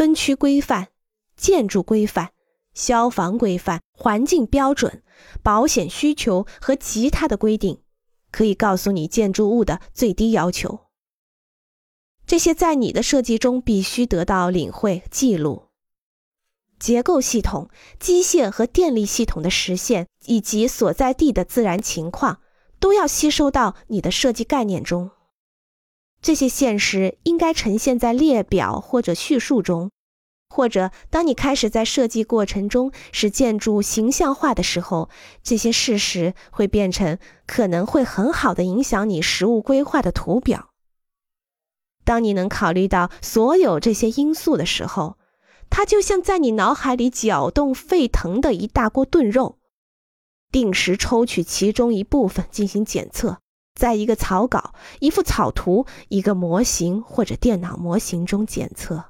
分区规范、建筑规范、消防规范、环境标准、保险需求和其他的规定，可以告诉你建筑物的最低要求。这些在你的设计中必须得到领会记录。结构系统、机械和电力系统的实现以及所在地的自然情况，都要吸收到你的设计概念中。这些现实应该呈现在列表或者叙述中，或者当你开始在设计过程中使建筑形象化的时候，这些事实会变成可能会很好的影响你实物规划的图表。当你能考虑到所有这些因素的时候，它就像在你脑海里搅动沸腾的一大锅炖肉，定时抽取其中一部分进行检测，在一个草稿、一幅草图、一个模型或者电脑模型中检测。